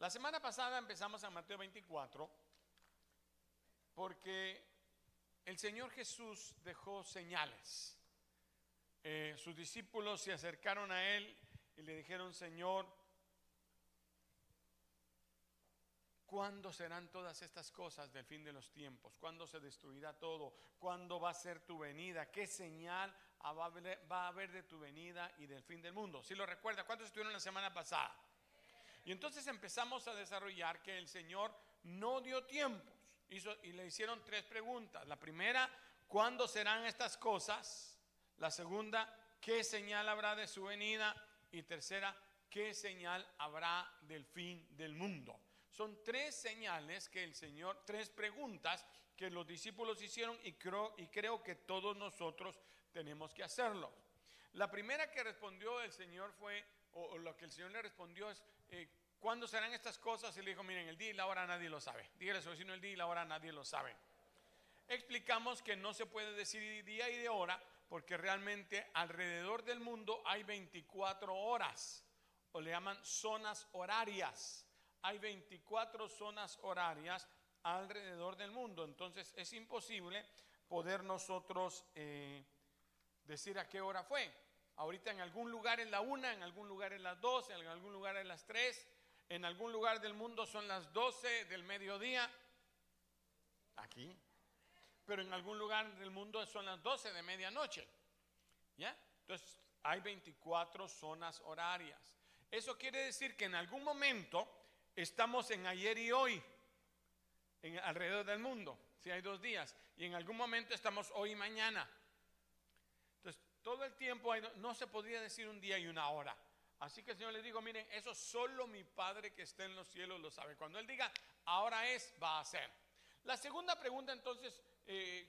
La semana pasada empezamos a Mateo 24 porque el Señor Jesús dejó señales. Eh, sus discípulos se acercaron a Él y le dijeron, Señor, ¿Cuándo serán todas estas cosas del fin de los tiempos? ¿Cuándo se destruirá todo? ¿Cuándo va a ser tu venida? ¿Qué señal va a haber de tu venida y del fin del mundo? Si lo recuerda, ¿cuántos estuvieron la semana pasada? Y entonces empezamos a desarrollar que el Señor no dio tiempos. y le hicieron tres preguntas. La primera, ¿cuándo serán estas cosas? La segunda, ¿qué señal habrá de su venida? Y tercera, ¿qué señal habrá del fin del mundo? Son tres señales que el Señor, tres preguntas que los discípulos hicieron y creo, y creo que todos nosotros tenemos que hacerlo. La primera que respondió el Señor fue, o, lo que el Señor le respondió es, eh, ¿cuándo serán estas cosas? Y le dijo, miren, el día y la hora nadie lo sabe. Dígale a su vecino, el día y la hora nadie lo sabe. Explicamos que no se puede decir día y de hora porque realmente alrededor del mundo hay 24 horas, o le llaman zonas horarias hay 24 zonas horarias alrededor del mundo. Entonces es imposible poder nosotros eh, decir a qué hora fue. Ahorita en algún lugar es la una, en algún lugar es las dos, en algún lugar es las tres, en algún lugar del mundo son las 12 del mediodía. Aquí. Pero en algún lugar del mundo son las 12 de medianoche. ¿Ya? Entonces hay 24 zonas horarias. Eso quiere decir que en algún momento estamos en ayer y hoy, en, alrededor del mundo, si hay dos días, y en algún momento estamos hoy y mañana. Todo el tiempo no se podría decir un día y una hora. Así que el Señor le digo, miren, eso solo mi Padre que está en los cielos lo sabe. Cuando Él diga, ahora es, va a ser. La segunda pregunta entonces, eh,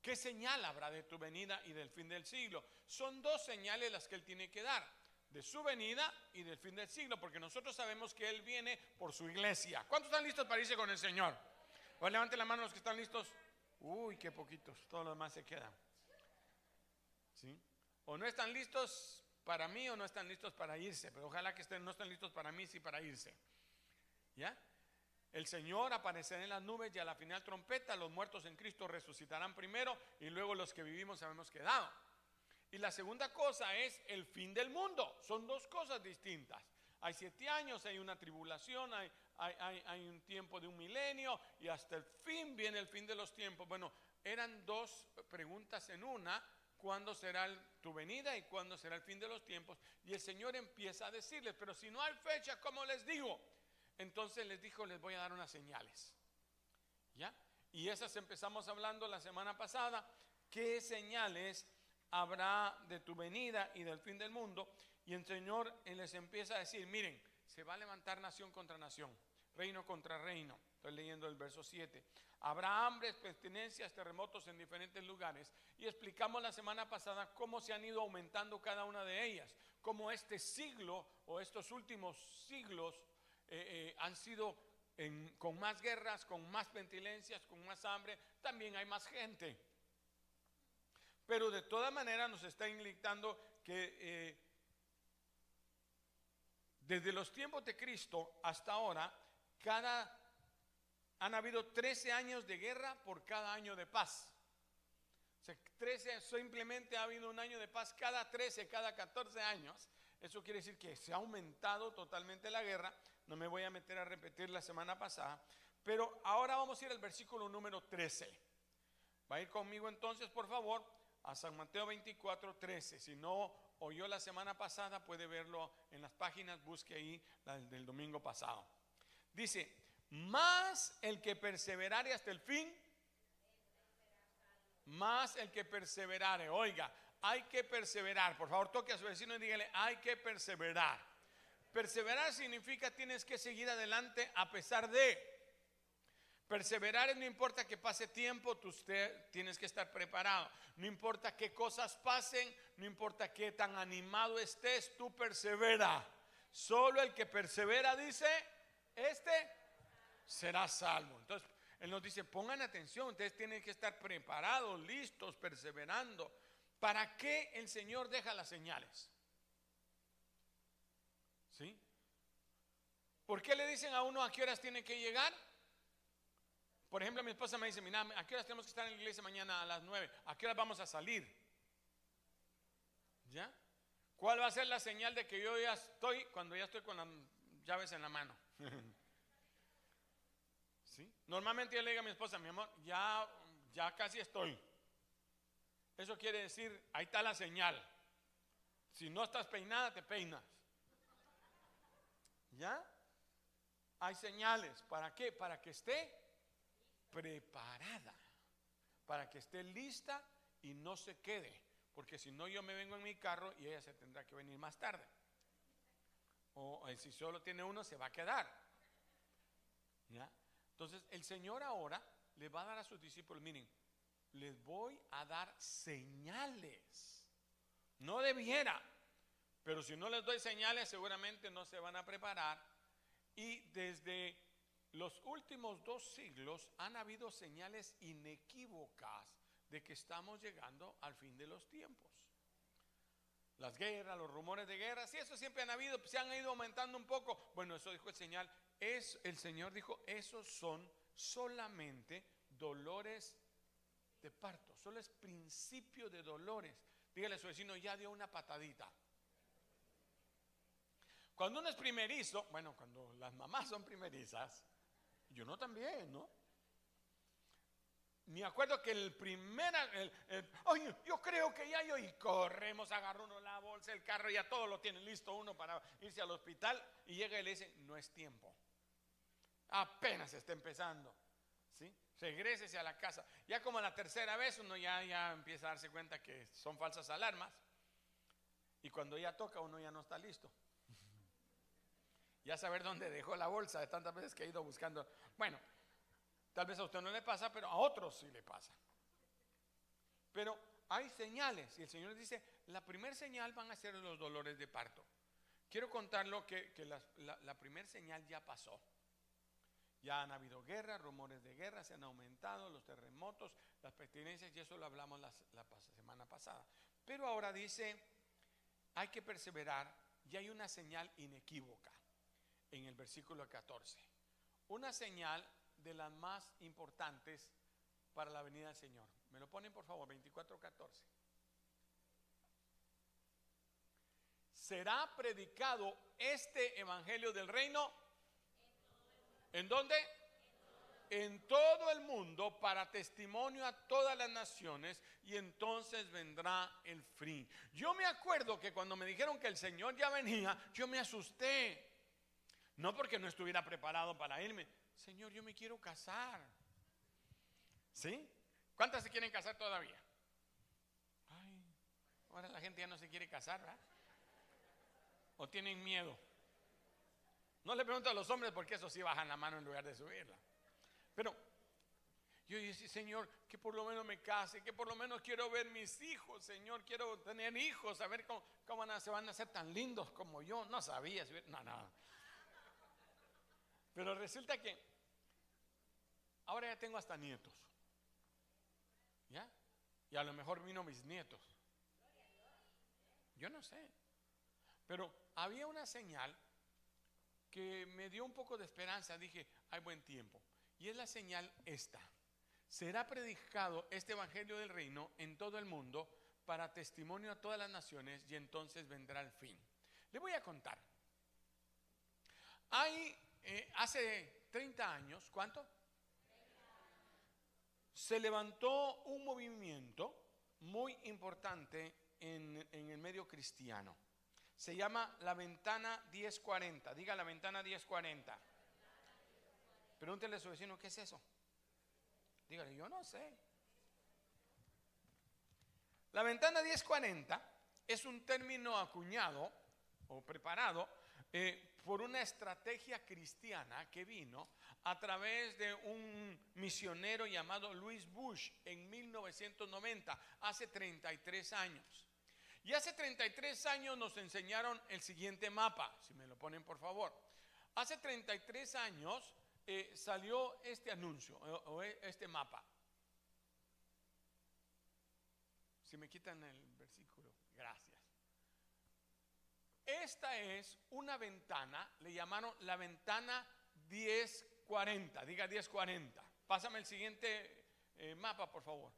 ¿qué señal habrá de tu venida y del fin del siglo? Son dos señales las que Él tiene que dar de su venida y del fin del siglo, porque nosotros sabemos que Él viene por su iglesia. ¿Cuántos están listos para irse con el Señor? Levanten la mano los que están listos. Uy, qué poquitos, todos los demás se quedan. O no están listos para mí o no están listos para irse, pero ojalá que estén, no estén listos para mí, sí para irse. ¿Ya? El Señor aparecerá en las nubes y a la final trompeta, los muertos en Cristo resucitarán primero y luego los que vivimos habemos quedado. Y la segunda cosa es el fin del mundo. Son dos cosas distintas. Hay siete años, hay una tribulación, hay, hay, un tiempo de un milenio y hasta el fin viene el fin de los tiempos. Bueno, eran dos preguntas en una. ¿Cuándo será tu venida y cuándo será el fin de los tiempos? Y el Señor empieza a decirles, pero si no hay fecha, ¿cómo les digo? Entonces les dijo, les voy a dar unas señales. ¿Ya? Y esas empezamos hablando la semana pasada. ¿Qué señales habrá de tu venida y del fin del mundo. Y el Señor les empieza a decir, miren, se va a levantar nación contra nación, reino contra reino. Estoy leyendo el verso 7. Habrá hambres, pestilencias, terremotos en diferentes lugares. Y explicamos la semana pasada cómo se han ido aumentando cada una de ellas. Cómo este siglo o estos últimos siglos eh, eh, han sido con más guerras, con más pestilencias, con más hambre. También hay más gente. Pero de todas maneras nos está indicando que eh, desde los tiempos de Cristo hasta ahora, cada, han habido 13 años de guerra por cada año de paz. O sea, 13, simplemente ha habido un año de paz cada 13, cada 14 años. Eso quiere decir que se ha aumentado totalmente la guerra. No me voy a meter a repetir la semana pasada. Pero ahora vamos a ir al versículo número 13. Va a ir conmigo entonces, por favor, a San Mateo 24, 13. Si no oyó la semana pasada, puede verlo en las páginas, busque ahí la del domingo pasado. Dice, más el que perseverare hasta el fin, más el que perseverare. Oiga, hay que perseverar. Por favor, toque a su vecino y dígale, hay que perseverar. Perseverar significa tienes que seguir adelante a pesar de. Perseverar no importa que pase tiempo, tú tienes que estar preparado. No importa qué cosas pasen, no importa qué tan animado estés, tú persevera. Solo el que persevera dice, este será salvo. Entonces, Él nos dice, pongan atención, ustedes tienen que estar preparados, listos, perseverando. ¿Para qué el Señor deja las señales? ¿Sí? ¿Por qué le dicen a uno a qué horas tiene que llegar? Por ejemplo, mi esposa me dice, mira, ¿a qué horas tenemos que estar en la iglesia mañana a las 9? ¿A qué horas vamos a salir? ¿Ya? ¿Cuál va a ser la señal de que yo ya estoy cuando ya estoy con las llaves en la mano? ¿Sí? Normalmente yo le digo a mi esposa, mi amor, ya, ya casi estoy. Eso quiere decir, ahí está la señal. Si no estás peinada, te peinas. ¿Ya? Hay señales. ¿Para qué? Para que esté preparada. Para que esté lista y no se quede. Porque si no, yo me vengo en mi carro y ella se tendrá que venir más tarde. O si solo tiene uno, se va a quedar. ¿Ya? Entonces, el Señor ahora le va a dar a sus discípulos, miren, les voy a dar señales. No debiera, pero si no les doy señales, seguramente no se van a preparar. Y desde los últimos dos siglos han habido señales inequívocas de que estamos llegando al fin de los tiempos. Las guerras, los rumores de guerra, si eso siempre han habido, se han ido aumentando un poco. Bueno, eso dijo el señal. Es, el Señor dijo, esos son solamente dolores de parto, solo es principio de dolores. Dígale a su vecino, ya dio una patadita. Cuando uno es primerizo, bueno, cuando las mamás son primerizas, yo no también, ¿no? Me acuerdo que el primer, oye, yo creo que ya yo, y corremos, agarró uno la bolsa, el carro, ya todo lo tiene listo uno para irse al hospital, y llega y le dice, no es tiempo. Apenas está empezando. ¿Sí? Regrésese a la casa. Ya como la tercera vez uno ya, ya empieza a darse cuenta que son falsas alarmas. Y cuando ya toca uno ya no está listo. Ya saber dónde dejó la bolsa de tantas veces que ha ido buscando. Bueno, tal vez a usted no le pasa, pero a otros sí le pasa. Pero hay señales y el Señor dice, la primera señal van a ser los dolores de parto. Quiero contarlo que, que la, la primera señal ya pasó. Ya han habido guerras, rumores de guerra, se han aumentado los terremotos, las pertinencias, y eso lo hablamos la, semana pasada. Pero ahora dice, hay que perseverar y hay una señal inequívoca en el versículo 14. Una señal de las más importantes para la venida del Señor. Me lo ponen por favor, 24.14. Será predicado este evangelio del reino ¿En dónde? En todo el mundo para testimonio a todas las naciones y entonces vendrá el fin. Yo me acuerdo que cuando me dijeron que el Señor ya venía, yo me asusté. No porque no estuviera preparado para irme. Señor, yo me quiero casar. ¿Sí? ¿Cuántas se quieren casar todavía? Ay, ahora la gente ya no se quiere casar, ¿verdad? ¿O tienen miedo? No le pregunto a los hombres porque eso sí bajan la mano en lugar de subirla. Pero yo dije, Señor, que por lo menos me case, que por lo menos quiero ver mis hijos, Señor, quiero tener hijos, a ver cómo, se van a hacer tan lindos como yo. No sabía, no, no. Pero resulta que ahora ya tengo hasta nietos. ¿Ya? Y a lo mejor vino mis nietos. Yo no sé. Pero había una señal que me dio un poco de esperanza. Dije, hay buen tiempo. Y es la señal esta. Será predicado este Evangelio del Reino en todo el mundo para testimonio a todas las naciones y entonces vendrá el fin. Le voy a contar. Hay, eh, hace 30 años, ¿cuánto? Se levantó un movimiento muy importante en, el medio cristiano. Se llama la ventana 1040. Diga la ventana 1040. Pregúntele a su vecino, ¿qué es eso? Dígale, yo no sé. La ventana 1040 es un término acuñado o preparado eh, por una estrategia cristiana que vino a través de un misionero llamado Louis Bush en 1990, hace 33 años. Y hace 33 años nos enseñaron el siguiente mapa, si me lo ponen por favor. Hace 33 años eh, salió este anuncio o, este mapa. Si me quitan el versículo, gracias. esta es una ventana, le llamaron la ventana 1040, diga 1040. Pásame el siguiente eh, mapa, por favor.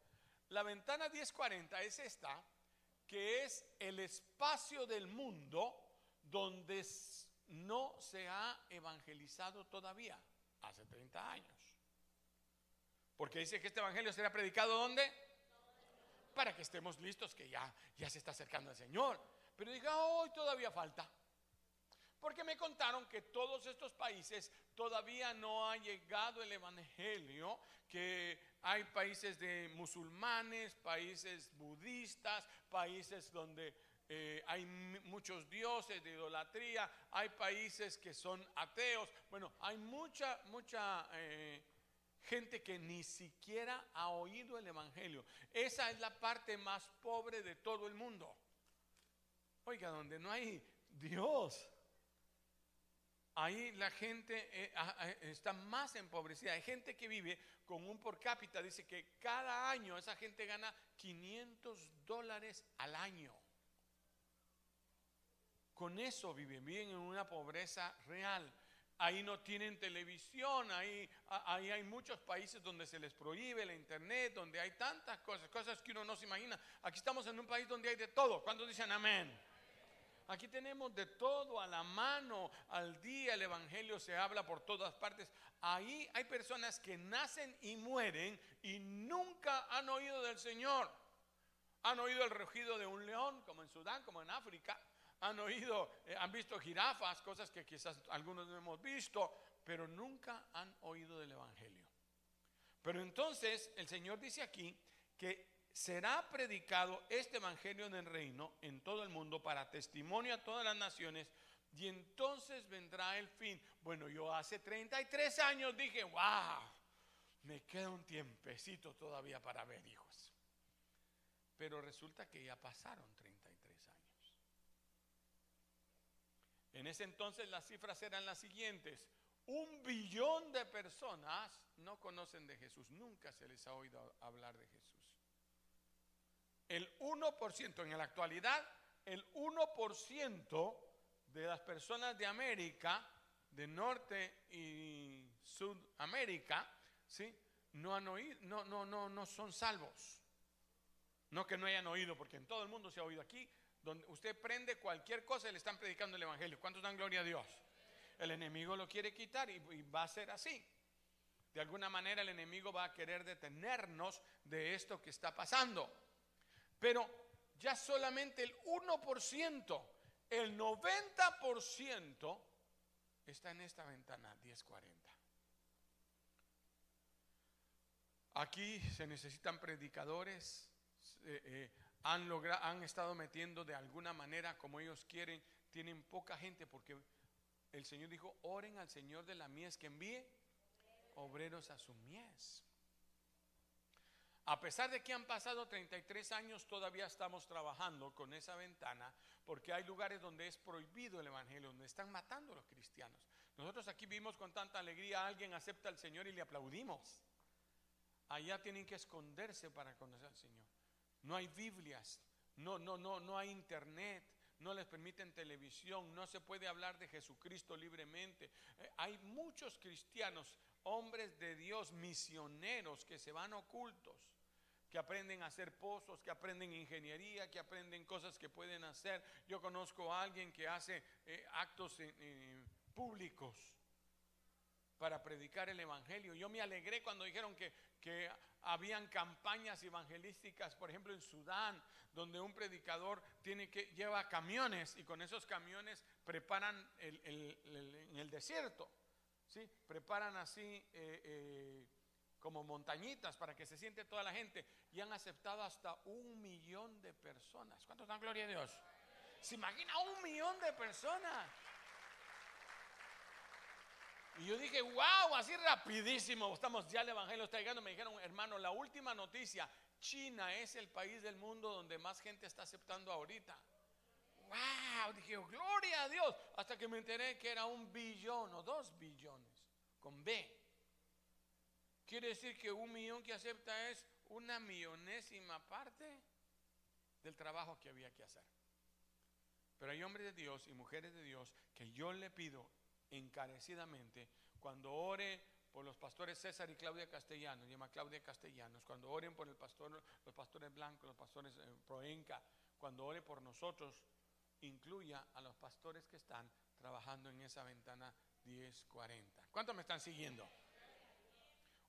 La ventana 1040 es esta, que es el espacio del mundo donde no se ha evangelizado todavía, hace 30 años. Porque dice que este evangelio será predicado ¿dónde? Para que estemos listos, que ya, ya se está acercando el Señor. Pero diga, hoy todavía falta. Porque me contaron que todos estos países todavía no ha llegado el Evangelio, que hay países de musulmanes, países budistas, países donde eh, hay muchos dioses de idolatría, hay países que son ateos. Bueno, hay mucha, mucha eh, gente que ni siquiera ha oído el Evangelio. Esa es la parte más pobre de todo el mundo. Oiga, donde no hay Dios ahí la gente eh, está más empobrecida. Hay gente que vive con un por cápita, dice que cada año esa gente gana 500 dólares al año. Con eso viven, viven en una pobreza real. Ahí no tienen televisión, ahí, ahí hay muchos países donde se les prohíbe la internet, donde hay tantas cosas, cosas que uno no se imagina. Aquí estamos en un país donde hay de todo. ¿Cuántos dicen amén? Aquí tenemos de todo a la mano, al día el Evangelio se habla por todas partes. Ahí hay personas que nacen y mueren y nunca han oído del Señor. Han oído el rugido de un león, como en Sudán, como en África. Han oído, eh, han visto jirafas, cosas que quizás algunos no hemos visto, pero nunca han oído del Evangelio. Pero entonces el Señor dice aquí que será predicado este evangelio en el reino en todo el mundo para testimonio a todas las naciones y entonces vendrá el fin. Bueno, yo hace 33 años dije, wow, me queda un tiempecito todavía para ver hijos. Pero resulta que ya pasaron 33 años. En ese entonces las cifras eran las siguientes. Un billón de personas no conocen de Jesús, nunca se les ha oído hablar de Jesús. El 1%, en la actualidad, el 1% de las personas de América, de Norte y Sudamérica, ¿sí? no han oído, no, no, no, no son salvos. No que no hayan oído, porque en todo el mundo se ha oído aquí. Donde usted prende cualquier cosa y le están predicando el Evangelio. ¿Cuántos dan gloria a Dios? El enemigo lo quiere quitar y va a ser así. De alguna manera el enemigo va a querer detenernos de esto que está pasando. Pero ya solamente el 1%, el 90% está en esta ventana 1040. Aquí se necesitan predicadores, eh, han, han estado metiendo de alguna manera como ellos quieren, tienen poca gente porque el Señor dijo, oren al Señor de la mies que envíe obreros a su mies. A pesar de que han pasado 33 años, todavía estamos trabajando con esa ventana porque hay lugares donde es prohibido el Evangelio, donde están matando a los cristianos. Nosotros aquí vimos con tanta alegría, alguien acepta al Señor y le aplaudimos. Allá tienen que esconderse para conocer al Señor. No hay Biblias, no, no, no, no hay internet, no les permiten televisión, no se puede hablar de Jesucristo libremente. Eh, hay muchos cristianos, hombres de Dios, misioneros que se van ocultos que aprenden a hacer pozos, que aprenden ingeniería, que aprenden cosas que pueden hacer. Yo conozco a alguien que hace eh, actos públicos para predicar el Evangelio. Yo me alegré cuando dijeron que, que habían campañas evangelísticas, por ejemplo en Sudán, donde un predicador tiene que lleva camiones y con esos camiones preparan en el desierto, ¿sí? preparan así eh, eh, como montañitas para que se siente toda la gente y han aceptado hasta un millón de personas. ¿Cuántos dan gloria a Dios? ¿Se imagina un millón de personas? Y yo dije, wow, así rapidísimo, estamos ya el Evangelio está llegando. Me dijeron, hermano, la última noticia, China es el país del mundo donde más gente está aceptando ahorita. Wow, dije, gloria a Dios, hasta que me enteré que era un billón o dos billones, con B. Quiere decir que un millón que acepta es una millonésima parte del trabajo que había que hacer. Pero hay hombres de Dios y mujeres de Dios que yo le pido encarecidamente cuando ore por los pastores César y Claudia Castellanos, llama Claudia Castellanos, cuando oren por los pastores blancos, los pastores eh, Proenca, cuando ore por nosotros, incluya a los pastores que están trabajando en esa ventana 1040. ¿Cuántos me están siguiendo?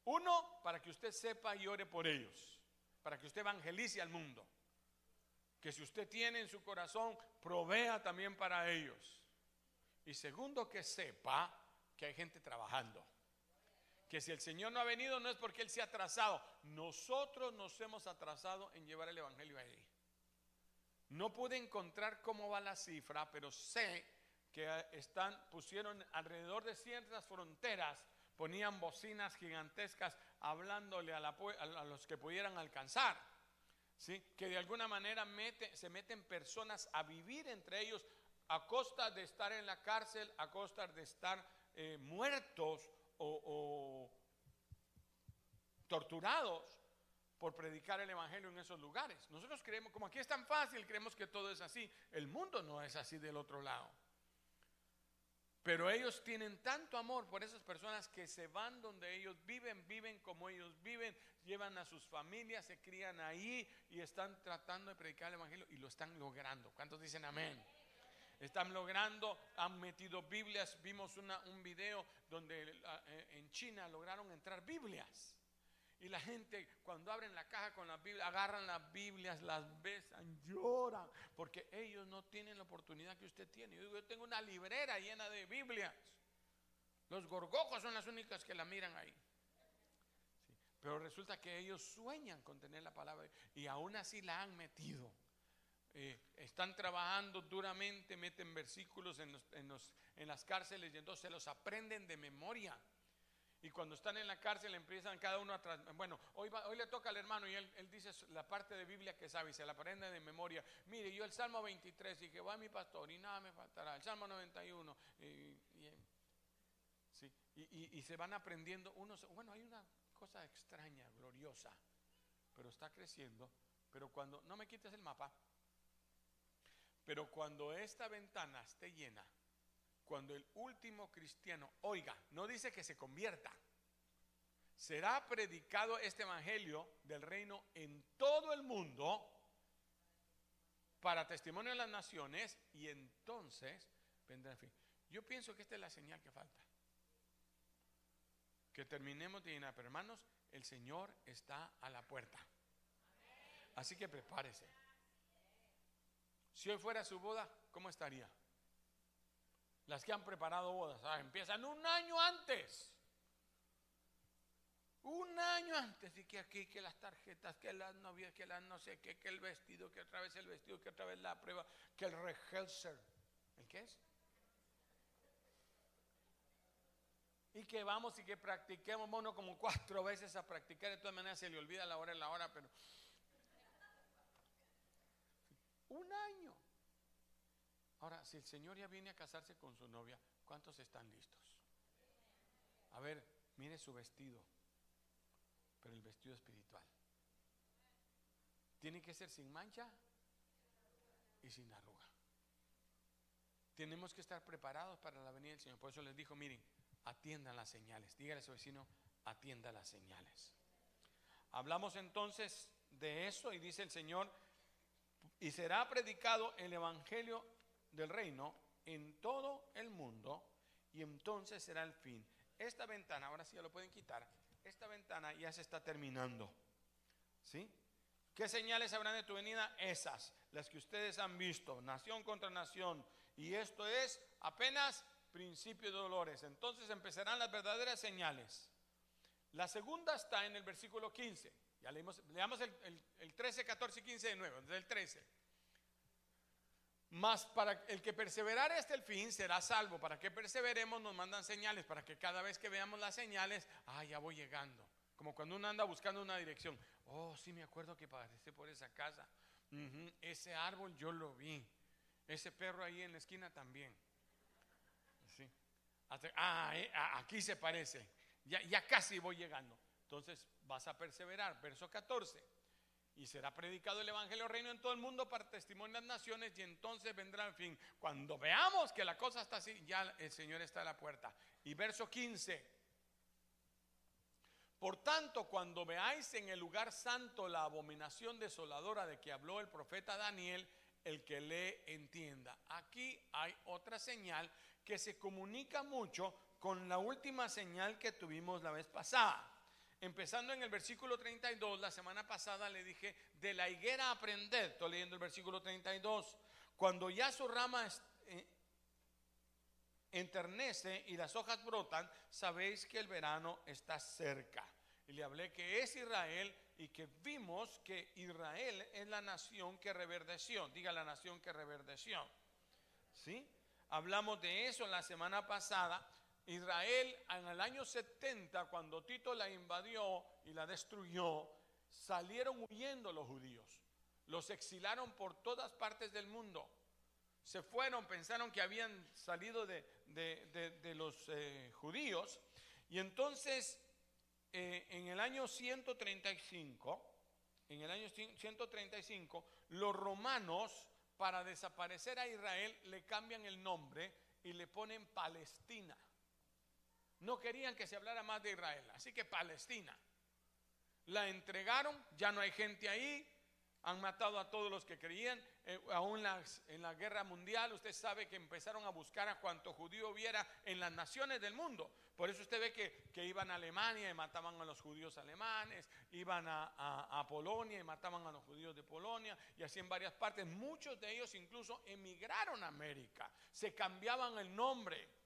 Uno, para que usted sepa y ore por ellos, para que usted evangelice al mundo. Que si usted tiene en su corazón, provea también para ellos. Y segundo, que sepa que hay gente trabajando. Que si el Señor no ha venido no es porque Él se ha atrasado. Nosotros nos hemos atrasado en llevar el Evangelio a Él. No pude encontrar cómo va la cifra, pero sé que están, pusieron alrededor de ciertas fronteras, ponían bocinas gigantescas hablándole a, los que pudieran alcanzar. ¿sí? Que de alguna manera se meten personas a vivir entre ellos a costa de estar en la cárcel, a costa de estar eh, muertos o torturados por predicar el Evangelio en esos lugares. Nosotros creemos, como aquí es tan fácil, creemos que todo es así. El mundo no es así del otro lado. Pero ellos tienen tanto amor por esas personas que se van donde ellos viven, viven como ellos viven, llevan a sus familias, se crían ahí y están tratando de predicar el Evangelio y lo están logrando. ¿Cuántos dicen amén? Están logrando, han metido Biblias. Vimos un video donde eh, en China lograron entrar Biblias. Y la gente cuando abren la caja con las Biblias, agarran las Biblias, las besan, lloran, porque ellos no tienen la oportunidad que usted tiene. Yo, tengo una librera llena de Biblias. Los gorgojos son las únicas que la miran ahí. Pero resulta que ellos sueñan con tener la palabra y aún así la han metido. Eh, están trabajando duramente, meten versículos en, en las cárceles y entonces los aprenden de memoria. Y cuando están en la cárcel empiezan cada uno a... Bueno, hoy, hoy le toca al hermano y él, dice la parte de Biblia que sabe y se la aprende de memoria. Mire, yo el Salmo 23 y que va mi pastor y nada me faltará. El Salmo 91 y, y, y, se van aprendiendo unos... Bueno, hay una cosa extraña, gloriosa, pero está creciendo. Pero cuando... No me quites el mapa. Pero cuando esta ventana esté llena cuando el último cristiano, oiga, no dice que se convierta, será predicado este evangelio del reino en todo el mundo para testimonio de las naciones y entonces vendrá el fin. Yo pienso que esta es la señal que falta. Que terminemos de llenar, pero hermanos, el Señor está a la puerta. Así que prepárese. Si hoy fuera su boda, ¿cómo estaría? Las que han preparado bodas, ah, empiezan un año antes. Un año antes, y que aquí, que las tarjetas, que las novias, que las no sé qué, que el vestido, que otra vez el vestido, que otra vez la prueba, que el rehearsal. ¿El qué es? Y que vamos y que practiquemos, bueno, como cuatro veces a practicar, de todas maneras se le olvida la hora y la hora, pero... Un año. Ahora, si el Señor ya viene a casarse con su novia, ¿cuántos están listos? A ver, mire su vestido, pero el vestido espiritual. Tiene que ser sin mancha y sin arruga. Tenemos que estar preparados para la venida del Señor. Por eso les dijo, miren, atiendan las señales. Dígale a su vecino, atienda las señales. Hablamos entonces de eso y dice el Señor, y será predicado el Evangelio del reino en todo el mundo y entonces será el fin. Esta ventana, ahora sí ya lo pueden quitar, esta ventana ya se está terminando. ¿Sí? ¿Qué señales habrán de tu venida? Esas, las que ustedes han visto, nación contra nación. Y esto es apenas principio de dolores. Entonces empezarán las verdaderas señales. La segunda está en el versículo 15. Ya leímos, leamos el, el 13, 14 y 15 de nuevo, desde el 13. Mas para el que perseverare hasta el fin será salvo. Para que perseveremos nos mandan señales, para que cada vez que veamos las señales, ah, ya voy llegando. Como cuando uno anda buscando una dirección. Oh, sí me acuerdo que pasé por esa casa. Ese árbol yo lo vi. Ese perro ahí en la esquina también. Sí. Ah, eh, aquí se parece. Ya, ya casi voy llegando. Entonces vas a perseverar. Verso 14. Y será predicado el Evangelio Reino en todo el mundo para testimonio de las naciones y entonces vendrá el fin. Cuando veamos que la cosa está así, ya el Señor está a la puerta. Y verso 15. Por tanto, cuando veáis en el lugar santo la abominación desoladora de que habló el profeta Daniel, el que le entienda. Aquí hay otra señal que se comunica mucho con la última señal que tuvimos la vez pasada. Empezando en el versículo 32, la semana pasada le dije, de la higuera aprended, estoy leyendo el versículo 32, cuando ya su rama eh, enternece y las hojas brotan, sabéis que el verano está cerca. Y le hablé que es Israel y que vimos que Israel es la nación que reverdeció. Diga la nación que reverdeció. ¿Sí? Hablamos de eso la semana pasada. Israel en el año 70, cuando Tito la invadió y la destruyó, salieron huyendo los judíos. Los exilaron por todas partes del mundo. Se fueron, pensaron que habían salido de, los eh, judíos. Y entonces eh, en el año 135, en el año 135, los romanos, para desaparecer a Israel, le cambian el nombre y le ponen Palestina. No querían que se hablara más de Israel, así que Palestina. La entregaron, ya no hay gente ahí, han matado a todos los que creían, eh, aún en la guerra mundial, usted sabe que empezaron a buscar a cuanto judío hubiera en las naciones del mundo. Por eso usted ve que, iban a Alemania y mataban a los judíos alemanes, iban a, Polonia y mataban a los judíos de Polonia, y así en varias partes. Muchos de ellos incluso emigraron a América, se cambiaban el nombre.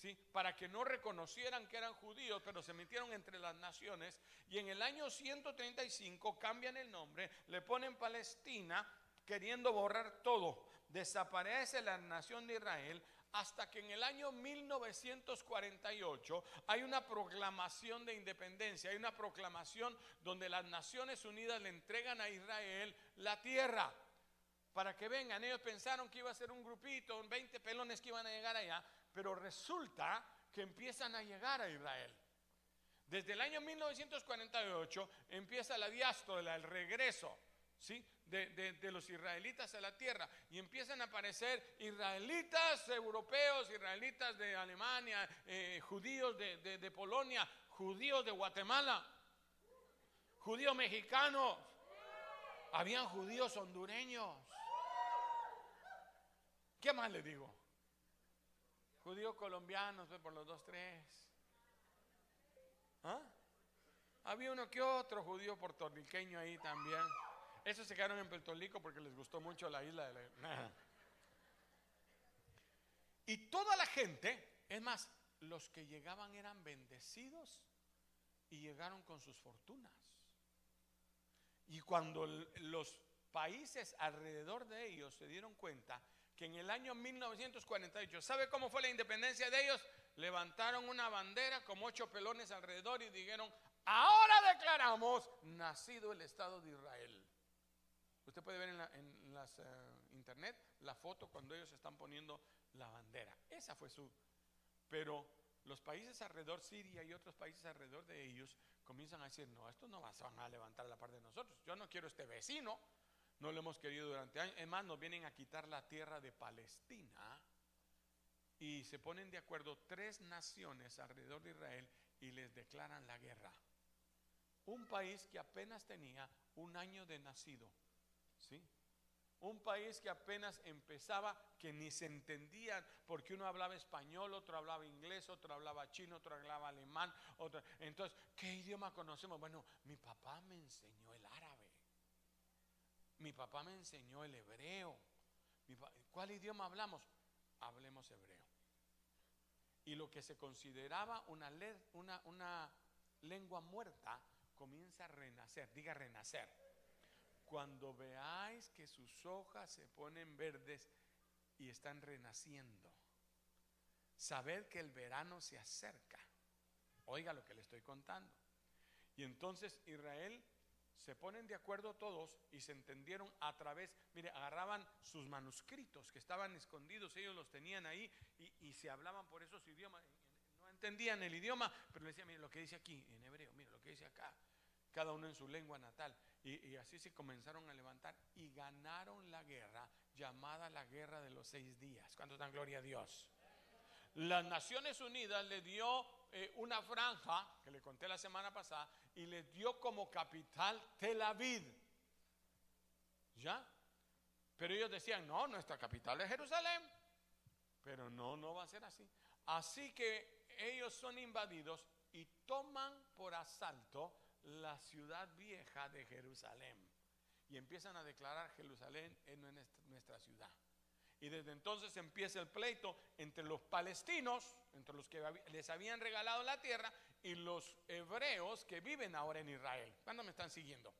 ¿Sí? para que no reconocieran que eran judíos, pero se metieron entre las naciones. Y en el año 135 cambian el nombre, le ponen Palestina, queriendo borrar todo. Desaparece la nación de Israel, hasta que en el año 1948 hay una proclamación de independencia, hay una proclamación donde las Naciones Unidas le entregan a Israel la tierra para que vengan. Ellos pensaron que iba a ser un grupito, 20 pelones que iban a llegar allá, pero resulta que empiezan a llegar a Israel. Desde el año 1948 empieza la diáspora, el regreso, ¿sí? de, los israelitas a la tierra y empiezan a aparecer israelitas europeos, israelitas de Alemania, eh, judíos de, de Polonia, judíos de Guatemala, judíos mexicanos, habían judíos hondureños. ¿Qué más le digo? Judíos colombianos, pues, por los dos, tres. ¿Ah? Había uno que otro judío puertorriqueño ahí también. Esos se quedaron en Puerto Rico porque les gustó mucho la isla de la... Y toda la gente, es más, los que llegaban eran bendecidos y llegaron con sus fortunas. Y cuando los países alrededor de ellos se dieron cuenta que en el año 1948, ¿sabe cómo fue la independencia de ellos? Levantaron una bandera como ocho pelones alrededor y dijeron, ahora declaramos nacido el Estado de Israel. Usted puede ver en, la, las eh, internet la foto cuando ellos están poniendo la bandera. Esa fue su. Pero los países alrededor, Siria y otros países alrededor de ellos, comienzan a decir, no, estos no van a levantar la parte de nosotros. Yo no quiero este vecino. No lo hemos querido durante años. Es más, nos vienen a quitar la tierra de Palestina. Y se ponen de acuerdo tres naciones alrededor de Israel y les declaran la guerra. Un país que apenas tenía un año de nacido ¿sí? Un país que apenas empezaba, que ni se entendían, porque uno hablaba español, otro hablaba inglés, otro hablaba chino, otro hablaba alemán, otro. Entonces, ¿qué idioma conocemos? Bueno, mi papá me enseñó el árabe. Mi papá me enseñó el hebreo. ¿Cuál idioma hablamos? Hablemos hebreo. Y lo que se consideraba una, lengua muerta comienza a renacer. Diga renacer cuando veáis que sus hojas se ponen verdes y están renaciendo, sabed que el verano se acerca. Oiga lo que le estoy contando. Y entonces Israel se ponen de acuerdo todos y se entendieron a través, mire, agarraban sus manuscritos que estaban escondidos, ellos los tenían ahí y, se hablaban por esos idiomas. No entendían el idioma, pero le decían, mire lo que dice aquí en hebreo, mire lo que dice acá, cada uno en su lengua natal Y, y así se comenzaron a levantar y ganaron la guerra llamada la guerra de los seis días. ¿Cuánto dan gloria a Dios? Las Naciones Unidas le dio eh, una franja, que le conté la semana pasada, y le dio como capital Tel Aviv. ¿Ya? Pero ellos decían, no, nuestra capital es Jerusalén. Pero no, no va a ser así. Así que ellos son invadidos y toman por asalto la ciudad vieja de Jerusalén. Y empiezan a declarar Jerusalén en nuestra ciudad. Y desde entonces empieza el pleito entre los palestinos, entre los que les habían regalado la tierra, y los hebreos que viven ahora en Israel. ¿Cuándo me están siguiendo?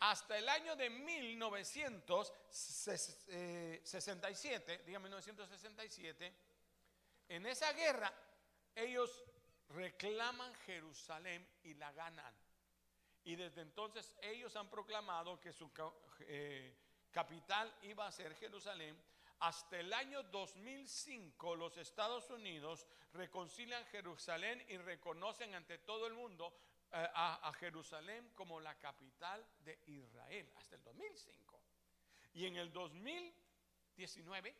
Hasta el año de 1967, diga 1967, en esa guerra ellos reclaman Jerusalén y la ganan. Y desde entonces ellos han proclamado que su eh, capital iba a ser Jerusalén. Hasta el año 2005 los Estados Unidos reconcilian Jerusalén y reconocen ante todo el mundo eh, a, Jerusalén como la capital de Israel, hasta el 2005. Y en el 2019,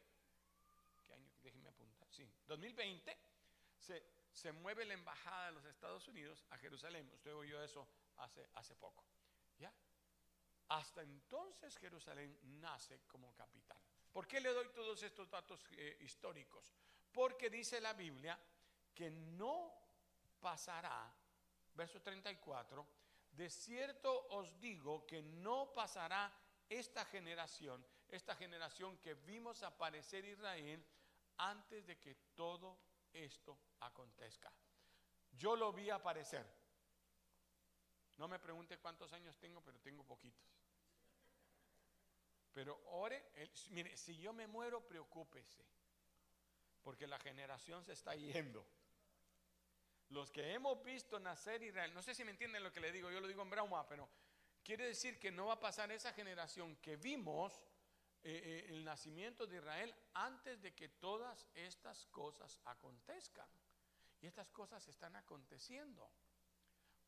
¿qué año? Déjenme apuntar, sí, 2020, se, se mueve la embajada de los Estados Unidos a Jerusalén. Usted oyó eso hace, hace poco. ¿Ya? Hasta entonces Jerusalén nace como capital. ¿Por qué le doy todos estos datos eh, históricos? Porque dice la Biblia que no pasará verso 34, de cierto os digo que no pasará esta generación, esta generación que vimos aparecer Israel antes de que todo esto acontezca. Yo lo vi aparecer. No me pregunte cuántos años tengo, pero tengo poquitos. Pero ore, mire, si yo me muero, preocúpese, porque la generación se está yendo. Los que hemos visto nacer Israel, no sé si me entienden lo que le digo, yo lo digo en broma, pero quiere decir que no va a pasar esa generación que vimos eh, eh, el nacimiento de Israel antes de que todas estas cosas acontezcan. Y estas cosas están aconteciendo.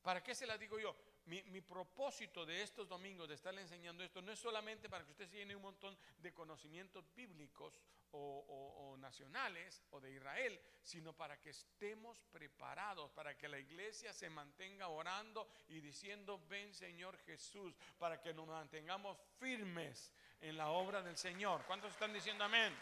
¿Para qué se las digo yo? Mi, propósito de estos domingos, de estarle enseñando esto, no es solamente para que usted llene un montón de conocimientos bíblicos o, nacionales o de Israel, sino para que estemos preparados, para que la iglesia se mantenga orando y diciendo, ven Señor Jesús, para que nos mantengamos firmes en la obra del Señor. ¿Cuántos están diciendo amén?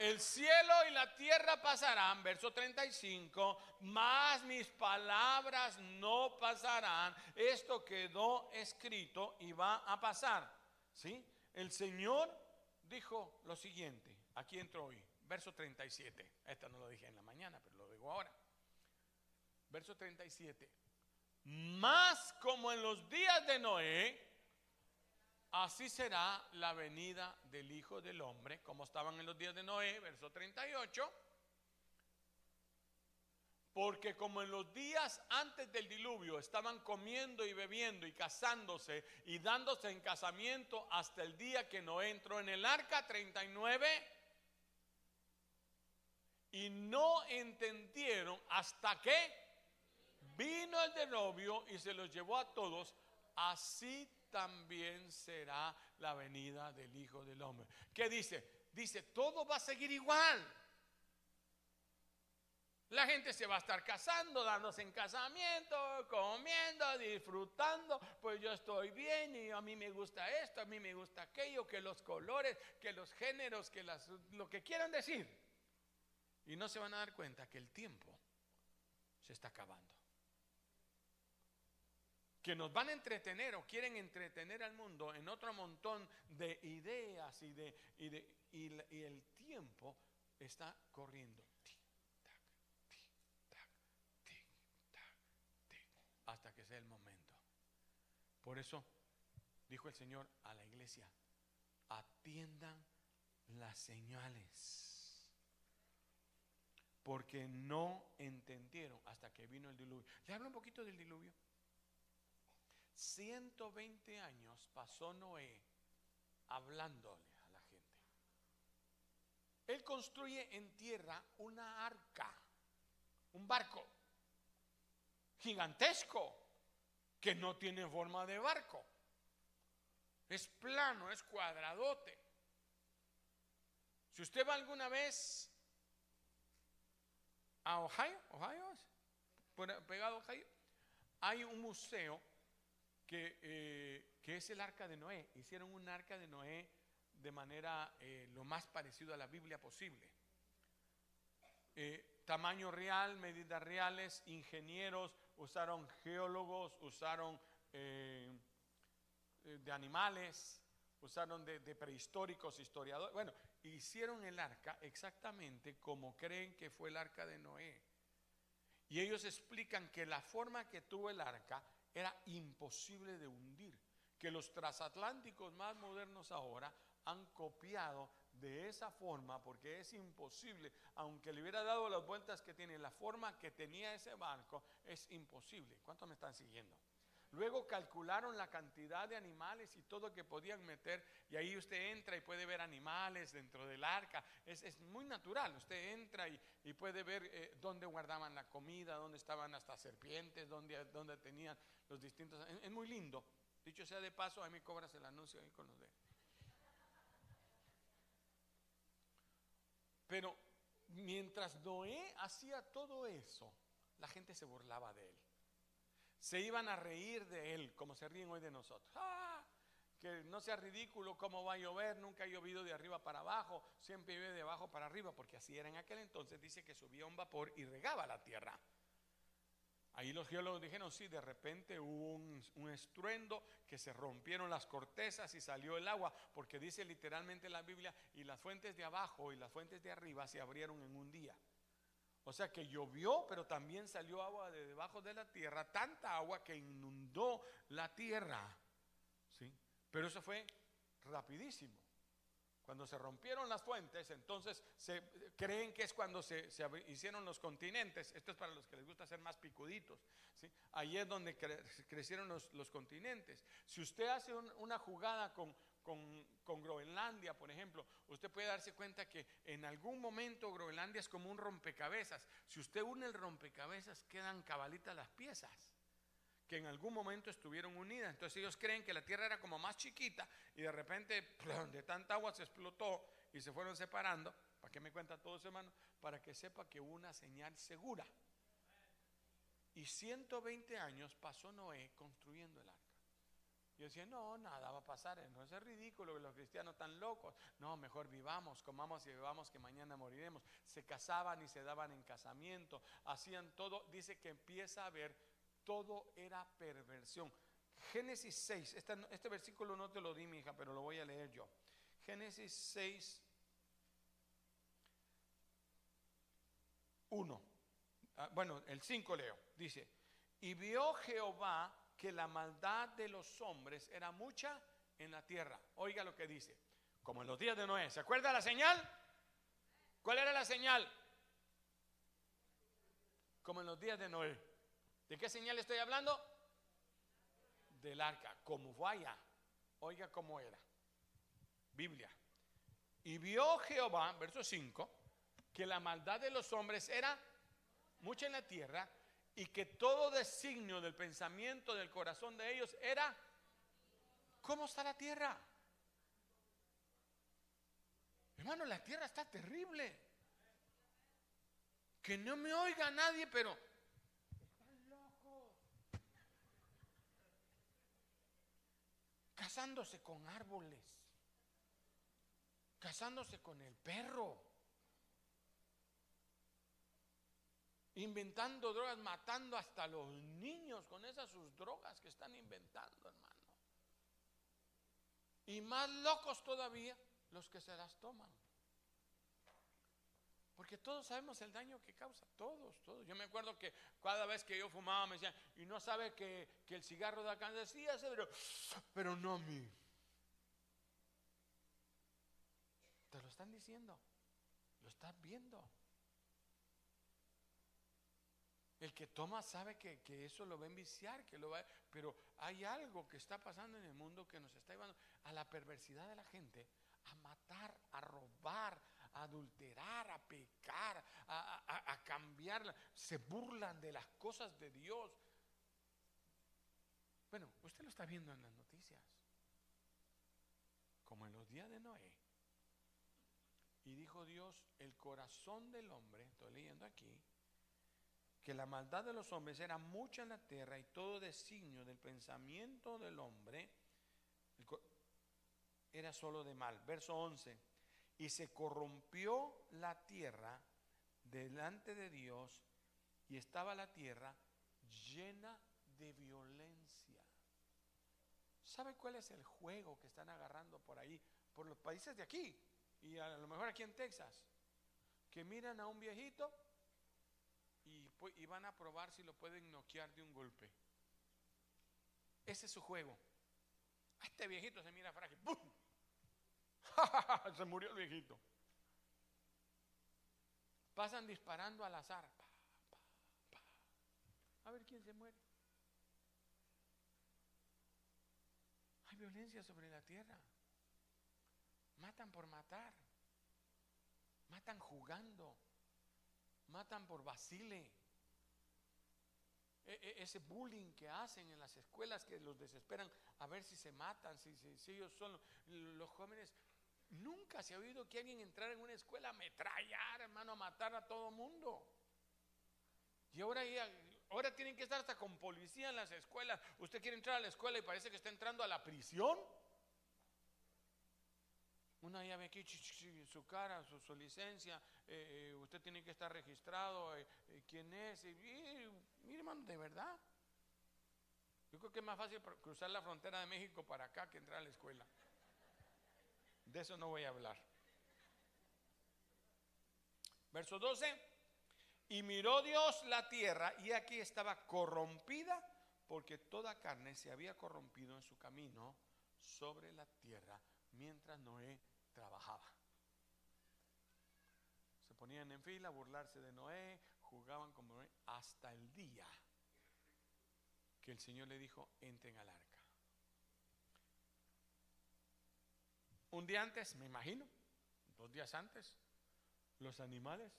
El cielo y la tierra pasarán, verso 35, mas mis palabras no pasarán. Esto quedó escrito y va a pasar. ¿Sí? El Señor dijo lo siguiente, aquí entro hoy, verso 37. Esta no lo dije en la mañana, pero lo digo ahora. Verso 37. Más como en los días de Noé, Así será la venida del Hijo del Hombre, como estaban en los días de Noé, verso 38. Porque como en los días antes del diluvio estaban comiendo y bebiendo y casándose y dándose en casamiento hasta el día que Noé entró en el arca 39, y no entendieron hasta que vino el de novio y se los llevó a todos, así también será la venida del Hijo del Hombre. ¿Qué dice? Dice, todo va a seguir igual. La gente se va a estar casando, dándose en casamiento, comiendo, disfrutando. Pues yo estoy bien y a mí me gusta esto, a mí me gusta aquello, que los colores, que los géneros, que las, lo que quieran decir. Y no se van a dar cuenta que el tiempo se está acabando que nos van a entretener o quieren entretener al mundo en otro montón de ideas y, de, y, el tiempo está corriendo. hasta que sea el momento. Por eso dijo el Señor a la iglesia, atiendan las señales. Porque no entendieron hasta que vino el diluvio. ¿Le hablo un poquito del diluvio? 120 años pasó Noé hablándole a la gente. Él construye en tierra una arca, un barco. gigantesco que no tiene forma de barco. Es plano, es cuadradote. Si usted va alguna vez a Ohio, Ohio, pegado a Ohio, hay un museo que, eh, que, es el arca de Noé. Hicieron un arca de Noé de manera eh, lo más parecido a la Biblia posible. Eh, tamaño real, medidas reales, ingenieros, usaron geólogos, usaron de animales, usaron de, de, prehistóricos, historiadores. Bueno, hicieron el arca exactamente como creen que fue el arca de Noé. Y ellos explican que la forma que tuvo el arca era imposible de hundir, que los transatlánticos más modernos ahora han copiado de esa forma porque es imposible, aunque le hubiera dado las vueltas que tiene, la forma que tenía ese barco es imposible. ¿Cuántos me están siguiendo? Luego calcularon la cantidad de animales y todo que podían meter y ahí usted entra y puede ver animales dentro del arca. Es, muy natural, usted entra y, puede ver eh, dónde guardaban la comida, dónde estaban hasta serpientes, dónde, dónde tenían los distintos... Es, muy lindo. Dicho sea de paso, a mí cobras el anuncio ahí con los de... Pero mientras Noé hacía todo eso, la gente se burlaba de él se iban a reír de él, como se ríen hoy de nosotros. ¡Ah! Que no sea ridículo cómo va a llover, nunca ha llovido de arriba para abajo, siempre llueve de abajo para arriba, porque así era en aquel entonces, dice que subía un vapor y regaba la tierra. Ahí los geólogos dijeron, sí, de repente hubo un, un, estruendo que se rompieron las cortezas y salió el agua, porque dice literalmente la Biblia, y las fuentes de abajo y las fuentes de arriba se abrieron en un día. O sea que llovió, pero también salió agua de debajo de la tierra, tanta agua que inundó la tierra. ¿sí? Pero eso fue rapidísimo. Cuando se rompieron las fuentes, entonces se creen que es cuando se, hicieron los continentes. Esto es para los que les gusta ser más picuditos. ¿sí? Ahí es donde crecieron los, continentes. Si usted hace una jugada con, con, Groenlandia, por ejemplo, usted puede darse cuenta que en algún momento Groenlandia es como un rompecabezas. Si usted une el rompecabezas, quedan cabalitas las piezas que en algún momento estuvieron unidas. Entonces ellos creen que la Tierra era como más chiquita y de repente de tanta agua se explotó y se fueron separando. ¿Para qué me cuenta todo eso, hermano? Para que sepa que hubo una señal segura. Y 120 años pasó Noé construyendo el arca. Yo decía, no, nada va a pasar, no es ridículo que los cristianos tan locos. No, mejor vivamos, comamos y bebamos que mañana moriremos. Se casaban y se daban en casamiento, hacían todo. Dice que empieza a ver, todo era perversión. Génesis 6, este, este versículo no te lo di, mi hija, pero lo voy a leer yo. Génesis 6, 1. Ah, bueno, el 5 leo. Dice, y vio Jehová que la maldad de los hombres era mucha en la tierra. Oiga lo que dice, como en los días de Noé. ¿Se acuerda la señal? ¿Cuál era la señal? Como en los días de Noé. ¿De qué señal estoy hablando? Del arca, como vaya. Oiga cómo era. Biblia. Y vio Jehová, verso 5, que la maldad de los hombres era mucha en la tierra y que todo designio del pensamiento del corazón de ellos era, ¿cómo está la tierra? Hermano, la tierra está terrible. Que no me oiga nadie, pero están. Casándose con árboles. Casándose con el perro. Inventando drogas, matando hasta los niños con esas sus drogas que están inventando, hermano. Y más locos todavía los que se las toman. Porque todos sabemos el daño que causa, todos, todos. Yo me acuerdo que cada vez que yo fumaba me decían, y no sabe que, el cigarro da cáncer, sí, pero, pero no a mí. Te lo están diciendo, lo estás viendo. El que toma sabe que, eso lo va a enviciar, que lo va, pero hay algo que está pasando en el mundo que nos está llevando a la perversidad de la gente, a matar, a robar, a adulterar, a pecar, a, a, cambiar. Se burlan de las cosas de Dios. Bueno, usted lo está viendo en las noticias. Como en los días de Noé. Y dijo Dios, el corazón del hombre, estoy leyendo aquí, que la maldad de los hombres era mucha en la tierra y todo designio del pensamiento del hombre era solo de mal. Verso 11, y se corrompió la tierra delante de Dios y estaba la tierra llena de violencia. ¿Sabe cuál es el juego que están agarrando por ahí, por los países de aquí y a lo mejor aquí en Texas? Que miran a un viejito y, van a probar si lo pueden noquear de un golpe. Ese es su juego. Este viejito se mira frágil. se murió el viejito. Pasan disparando al azar. A ver quién se muere. Hay violencia sobre la tierra. Matan por matar. Matan jugando matan por vacile. E, e, ese bullying que hacen en las escuelas que los desesperan a ver si se matan, si, si, ellos son los jóvenes. Nunca se ha oído que alguien entrara en una escuela a ametrallar, hermano, a matar a todo mundo. Y ahora, ahora tienen que estar hasta con policía en las escuelas. Usted quiere entrar a la escuela y parece que está entrando a la prisión. Una llave aquí, su cara, su, licencia, eh, eh, usted tiene que estar registrado, eh, quién es, mire de verdad. Yo creo que es más fácil cruzar la frontera de México para acá que entrar a la escuela. De eso no voy a hablar. Verso 12. Y miró Dios la tierra y aquí estaba corrompida porque toda carne se había corrompido en su camino sobre la tierra mientras Noé trabajaba. Se ponían en fila a burlarse de Noé, jugaban como Noé, hasta el día que el Señor le dijo, entren al arca. Un día antes, me imagino, dos días antes, los animales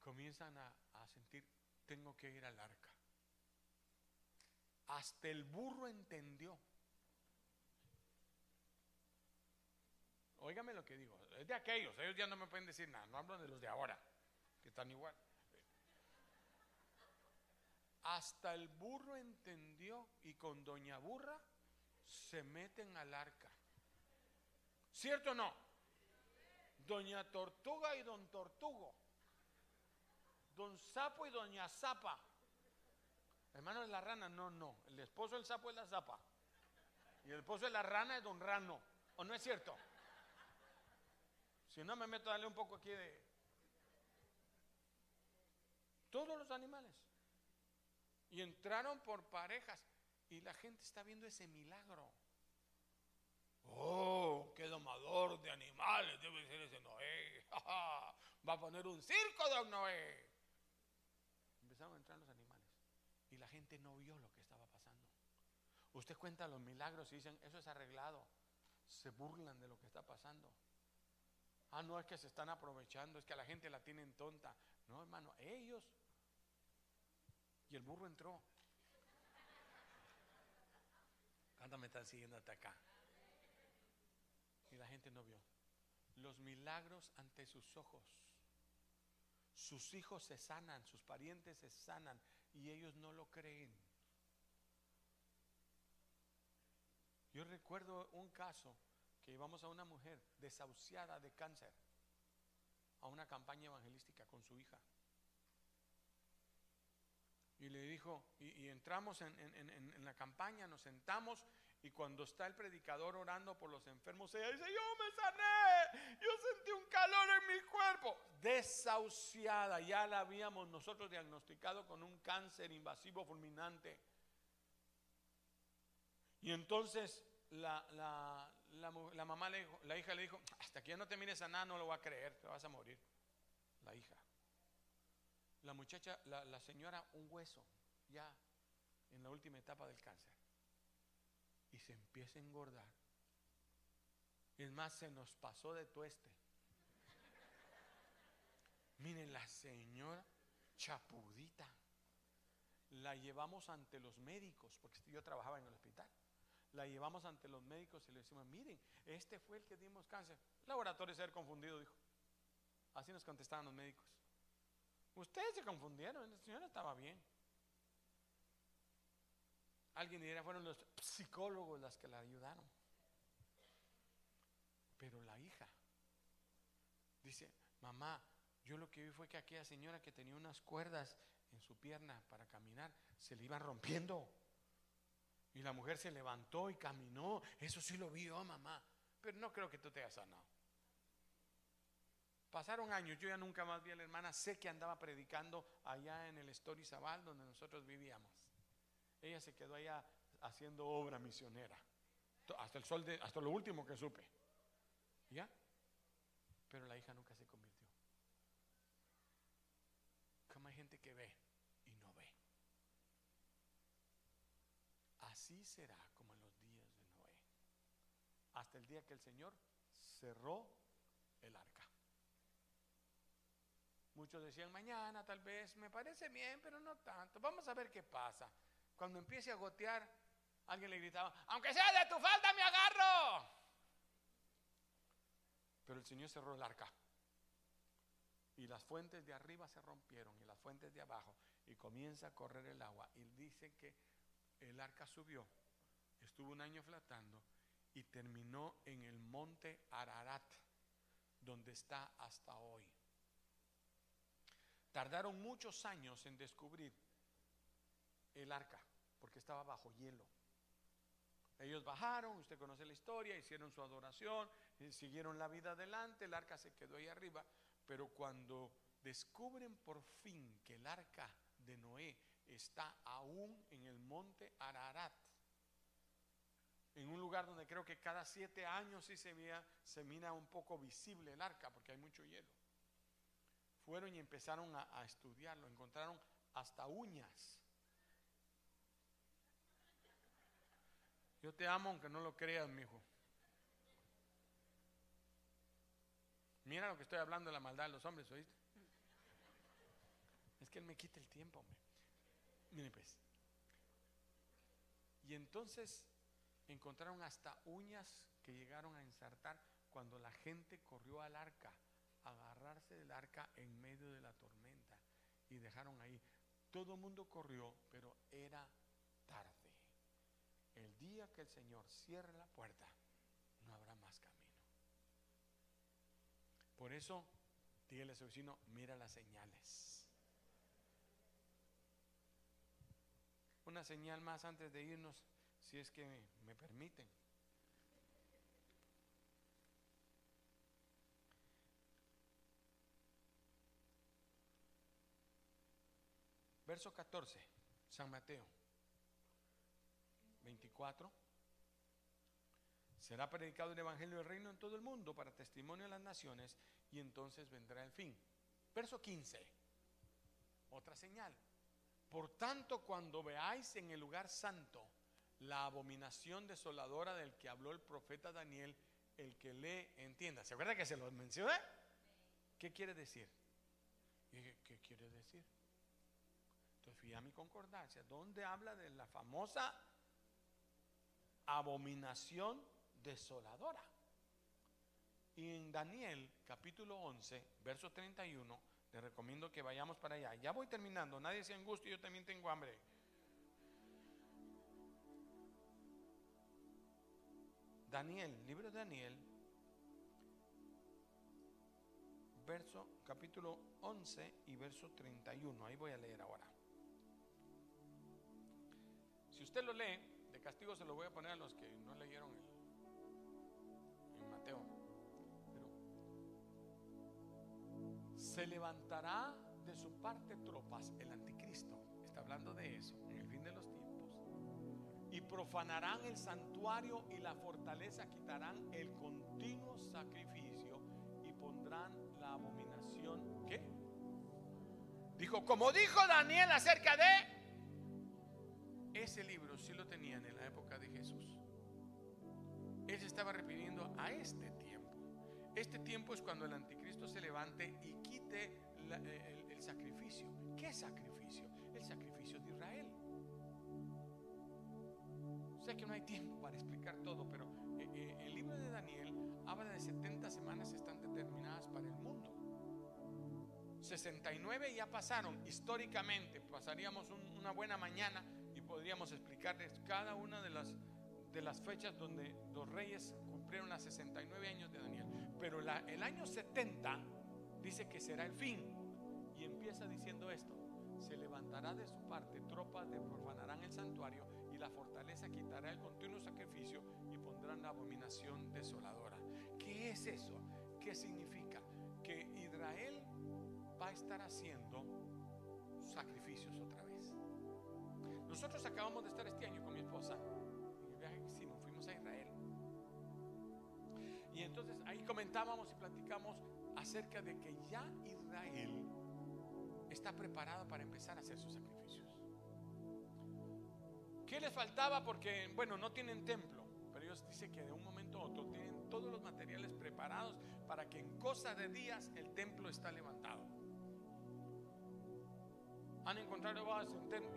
comienzan a, a sentir, tengo que ir al arca. Hasta el burro entendió Óigame lo que digo, es de aquellos, ellos ya no me pueden decir nada, no hablo de los de ahora, que están igual. Hasta el burro entendió y con doña burra se meten al arca. ¿Cierto o no? Doña Tortuga y don Tortugo. Don Sapo y doña Zapa. Hermano de la rana, no, no. El esposo del sapo es la zapa. Y el esposo de la rana es don Rano. ¿O no es cierto? Si no me meto a darle un poco aquí de... Todos los animales. Y entraron por parejas. Y la gente está viendo ese milagro. Oh, qué domador de animales debe ser ese Noé. Va a poner un circo, don Noé. Empezaron a entrar los animales. Y la gente no vio lo que estaba pasando. Usted cuenta los milagros y dicen, eso es arreglado. Se burlan de lo que está pasando. Ah, no es que se están aprovechando, es que a la gente la tienen tonta. No, hermano, ellos. Y el burro entró. ¿Cuántos me están siguiendo hasta acá? Y la gente no vio. Los milagros ante sus ojos. Sus hijos se sanan, sus parientes se sanan y ellos no lo creen. Yo recuerdo un caso que íbamos a una mujer desahuciada de cáncer a una campaña evangelística con su hija. Y le dijo, y, entramos en, en, la campaña, nos sentamos y cuando está el predicador orando por los enfermos, ella dice, yo me sané, yo sentí un calor en mi cuerpo. Desahuciada, ya la habíamos nosotros diagnosticado con un cáncer invasivo fulminante. Y entonces la, la, la, mamá le dijo, la hija le dijo, hasta que ya no te mires a nada no lo va a creer, te vas a morir. La hija. La muchacha, la, la señora, un hueso, ya en la última etapa del cáncer. Y se empieza a engordar. Es más, se nos pasó de tueste. Miren, la señora chapudita. la llevamos ante los médicos, porque yo trabajaba en el hospital. La llevamos ante los médicos y le decimos, miren, este fue el que dimos cáncer. Laboratorio ser confundido, dijo. Así nos contestaban los médicos. Ustedes se confundieron, el señor estaba bien. Alguien diría, fueron los psicólogos las que la ayudaron. Pero la hija dice, mamá, yo lo que vi fue que aquella señora que tenía unas cuerdas en su pierna para caminar, se le iban rompiendo. Y la mujer se levantó y caminó. Eso sí lo vio, mamá. Pero no creo que tú te hayas sanado. Pasaron años, yo ya nunca más vi a la hermana. Sé que andaba predicando allá en el Story Zabal, donde nosotros vivíamos. Ella se quedó allá haciendo obra misionera. Hasta el sol de, hasta lo último que supe. ¿Ya? Pero la hija nunca se convirtió. Como hay gente que ve y no ve. Así será como en los días de Noé. Hasta el día que el Señor cerró el arca. Muchos decían, mañana tal vez, me parece bien, pero no tanto. Vamos a ver qué pasa. Cuando empiece a gotear, alguien le gritaba, aunque sea de tu falta, me agarro. Pero el Señor cerró el arca. Y las fuentes de arriba se rompieron y las fuentes de abajo. Y comienza a correr el agua. Y dice que el arca subió, estuvo un año flotando y terminó en el monte Ararat, donde está hasta hoy. Tardaron muchos años en descubrir el arca, porque estaba bajo hielo. Ellos bajaron, usted conoce la historia, hicieron su adoración, eh, siguieron la vida adelante, el arca se quedó ahí arriba, pero cuando descubren por fin que el arca de Noé está aún en el monte Ararat, en un lugar donde creo que cada siete años sí se, se mira un poco visible el arca, porque hay mucho hielo. Fueron y empezaron a, a estudiarlo, encontraron hasta uñas Yo te amo aunque no lo creas, mi hijo. Mira lo que estoy hablando de la maldad de los hombres, ¿oíste? Es que él me quita el tiempo, hombre. Mire pues. Y entonces encontraron hasta uñas que llegaron a ensartar cuando la gente corrió al arca, a agarrarse del arca en medio de la tormenta y dejaron ahí. Todo el mundo corrió, pero era tarde. El día que el Señor cierre la puerta, no habrá más camino. Por eso, dígale a su vecino, mira las señales. Una señal más antes de irnos, si es que me permiten. Verso 14, San Mateo. 24. Será predicado el Evangelio del Reino en todo el mundo para testimonio de las naciones y entonces vendrá el fin. Verso 15. Otra señal. Por tanto, cuando veáis en el lugar santo la abominación desoladora del que habló el profeta Daniel, el que lee entienda. ¿Se acuerda que se lo mencioné? ¿Qué quiere decir? ¿Qué quiere decir? Entonces fui a mi concordancia, donde habla de la famosa abominación desoladora. Y en Daniel capítulo 11, verso 31, le recomiendo que vayamos para allá. Ya voy terminando, nadie se angustia, yo también tengo hambre. Daniel, libro de Daniel, verso capítulo 11 y verso 31. Ahí voy a leer ahora. Si usted lo lee, castigo se lo voy a poner a los que no leyeron en se levantará de su parte tropas, el anticristo, está hablando de eso, en el fin de los tiempos, y profanarán el santuario y la fortaleza, quitarán el continuo sacrificio y pondrán la abominación. ¿Qué? Dijo, como dijo Daniel acerca de ese libro sí lo tenían en la época de Jesús. Él se estaba refiriendo a este tiempo. Este tiempo es cuando el anticristo se levante y quite el, sacrificio. ¿Qué sacrificio? el sacrificio de Israel. Sé que no hay tiempo para explicar todo, pero eh, eh, el libro de Daniel habla de 70 semanas están determinadas para el mundo. 69 ya pasaron históricamente, pasaríamos una buena mañana y podríamos explicarles cada una de las, de las fechas donde los reyes cumplieron las 69 años de Daniel. Pero el año 70 dice que será el fin y empieza diciendo esto, se levantará de su parte tropas de profanarán el santuario y la fortaleza quitará el continuo sacrificio y pondrán la abominación desoladora. ¿Qué es eso? ¿Qué significa? Que Israel va a estar haciendo sacrificios otra vez. Nosotros acabamos de estar este año con mi esposa entonces ahí comentábamos y platicamos acerca de que ya Israel está preparado para empezar a hacer sus sacrificios. ¿Qué les faltaba? Porque, bueno, no tienen templo, pero ellos dicen que de un momento a otro tienen todos los materiales preparados para que en cosa de días el templo está levantado. Han encontrado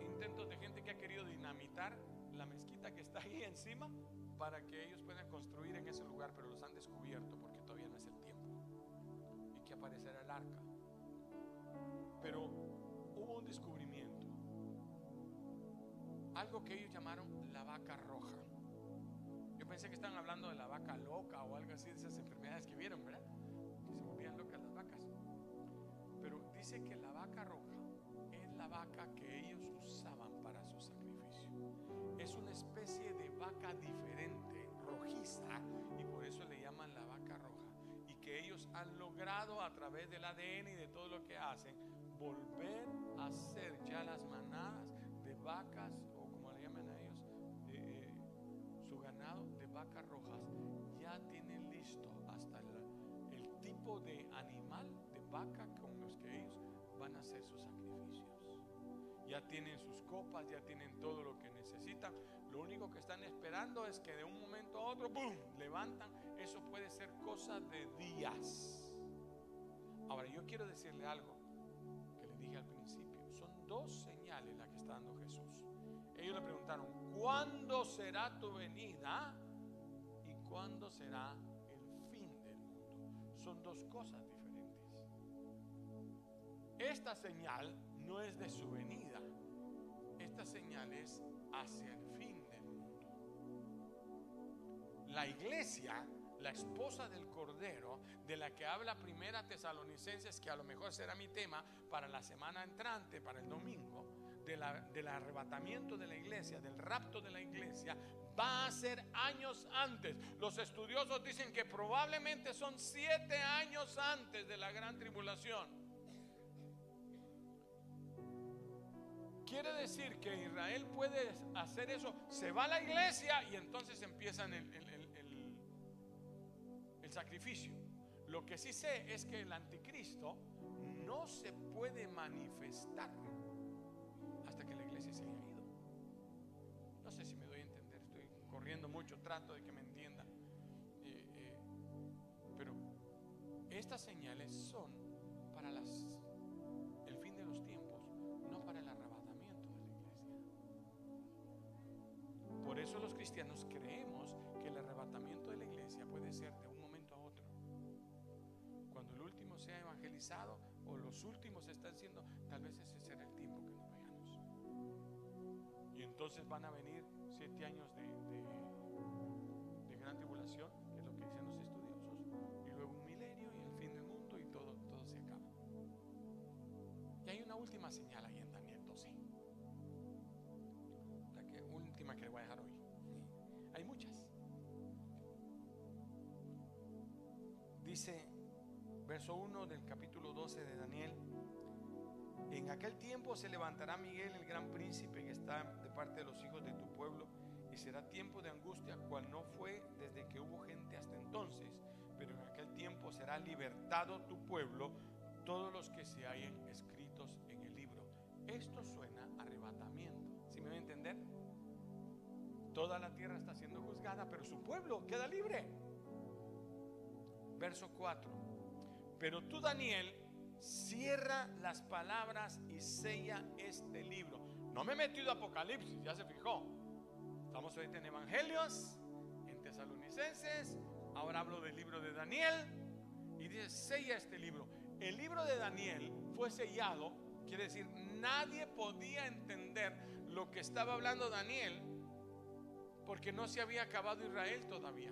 intentos de gente que ha querido dinamitar la mezquita que está ahí encima para que ellos puedan construir en ese lugar, pero los han descubierto porque todavía no es el tiempo y que aparecerá el arca. Pero hubo un descubrimiento algo que ellos llamaron la vaca roja. Yo pensé que estaban hablando de la vaca loca o algo así, de esas enfermedades que vieron, ¿verdad? Que se volvían locas las vacas. Pero dice que la vaca roja es la vaca que ellos usaban para su sacrificio. Es una especie de vaca diferente, rojiza, y por eso le llaman la vaca roja. Y que ellos han logrado a través del ADN y de todo lo que hacen, volver a ser ya las manadas de vacas vacas rojas ya tienen listo hasta el, tipo de animal, de vaca con los que ellos van a hacer sus sacrificios. Ya tienen sus copas, ya tienen todo lo que necesitan. Lo único que están esperando es que de un momento a otro, ¡pum!, levantan. Eso puede ser cosa de días. Ahora, yo quiero decirle algo que le dije al principio. Son dos señales las que está dando Jesús. Ellos le preguntaron, ¿cuándo será tu venida? cuándo será el fin del mundo. Son dos cosas diferentes. Esta señal no es de su venida. Esta señal es hacia el fin. La iglesia, la esposa del Cordero, de la que habla Primera Tesalonicenses, que a lo mejor será mi tema para la semana entrante, para el domingo, del arrebatamiento de la iglesia, del rapto de la iglesia, va a ser años antes. Los estudiosos dicen que probablemente son siete años antes de la gran tribulación. Quiere decir que Israel puede hacer eso. Se va a la iglesia y entonces empiezan el, el sacrificio. Lo que sí sé es que el anticristo no se puede manifestar hasta que la iglesia se haya ido. No sé si me mucho, trato de que me entiendan. Eh, eh, pero estas señales son para las, el fin de los tiempos, no para el arrebatamiento de la iglesia. Por eso los cristianos creemos que el arrebatamiento de la iglesia puede ser de o los últimos están siendo, tal vez ese será el tiempo que nos vayamos. Y entonces van a venir siete años de tribulación, que es lo que dicen los estudiosos, y luego un milenio y el fin del mundo y todo, todo se acaba. Y hay una última señal ahí en Daniel 12. La que, última que le voy a dejar hoy. Hay muchas. Dice, verso 1 del capítulo 12 de Daniel. En aquel tiempo se levantará Miguel, el gran príncipe que está de parte de los hijos de tu pueblo será tiempo de angustia, cual no fue desde que hubo gente hasta entonces, pero en aquel tiempo será libertado tu pueblo, todos los que se hayan escritos en el libro. Esto suena arrebatamiento. ¿Sí me voy a entender? Toda la tierra está siendo juzgada, pero su pueblo queda libre. Verso 4. Pero tú, Daniel, cierra las palabras y sella este libro. No me he metido a Apocalipsis, ya se fijó. Estamos ahorita en Evangelios, en Tesalonicenses. Ahora hablo del libro de Daniel. Y dice, sella este libro. El libro de Daniel fue sellado, quiere decir, nadie podía entender lo que estaba hablando Daniel porque no se había acabado Israel todavía.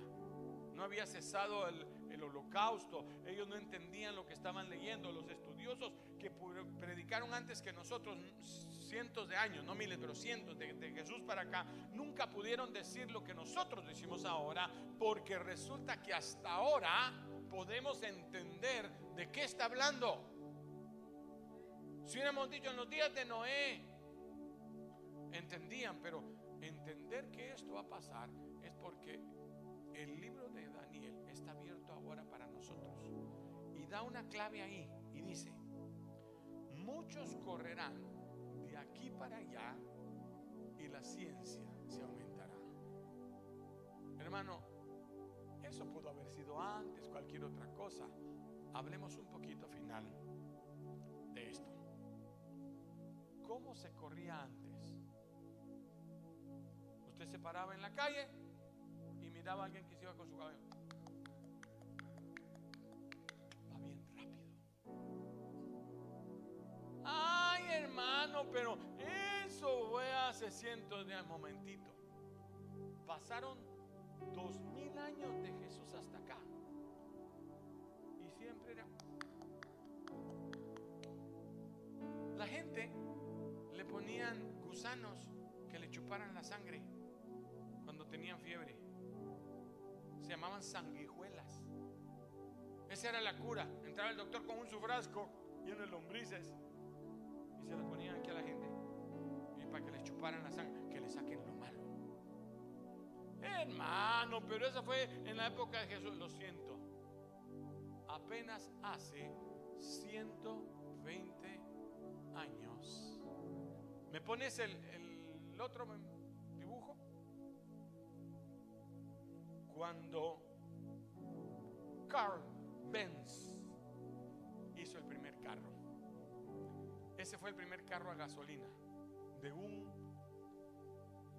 No había cesado el, holocausto. Ellos no entendían lo que estaban leyendo. Los estudiosos que predicaron antes que nosotros cientos de años, no miles, pero cientos de, de Jesús para acá, nunca pudieron decir lo que nosotros decimos ahora, porque resulta que hasta ahora podemos entender de qué está hablando. Si hubiéramos dicho en los días de Noé, entendían, pero entender que esto va a pasar es porque el libro Da una clave ahí y dice, muchos correrán de aquí para allá y la ciencia se aumentará. Hermano, eso pudo haber sido antes, cualquier otra cosa. Hablemos un poquito final de esto. ¿Cómo se corría antes? Usted se paraba en la calle y miraba a alguien que se iba con su cabello. Pero eso fue hace cientos de años. Momentito. Pasaron dos mil años de Jesús hasta acá. Y siempre era. La gente le ponían gusanos que le chuparan la sangre tenían fiebre. Se llamaban sanguijuelas. Esa era la cura. Entraba el doctor con un su frasco lleno de lombrices se las ponían aquí a la gente. Y para que les chuparan la sangre, que le saquen lo malo. Hermano, pero eso fue en la época de Jesús. Lo siento. Apenas hace 120 años. ¿Me pones el, el otro cuando Carl Benz hizo el primer carro. Ese fue el primer carro a gasolina de un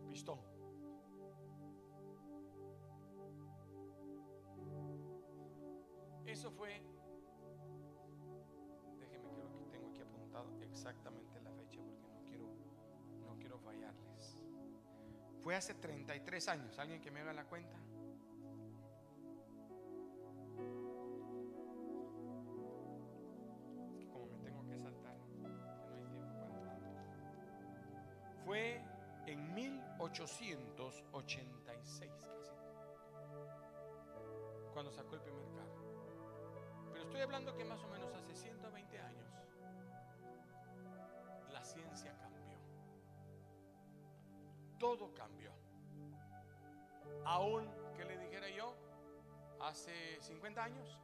pistón. Eso fue, déjeme que lo que tengo aquí apuntado exactamente la fecha porque no quiero, no quiero fallarles. Fue hace 33 años, alguien que me haga la cuenta. 1886 casi, cuando sacó el primer carro. Pero estoy hablando que más o menos hace 120 años la ciencia cambió. Todo cambió. Aún que le dijera yo, hace 50 años,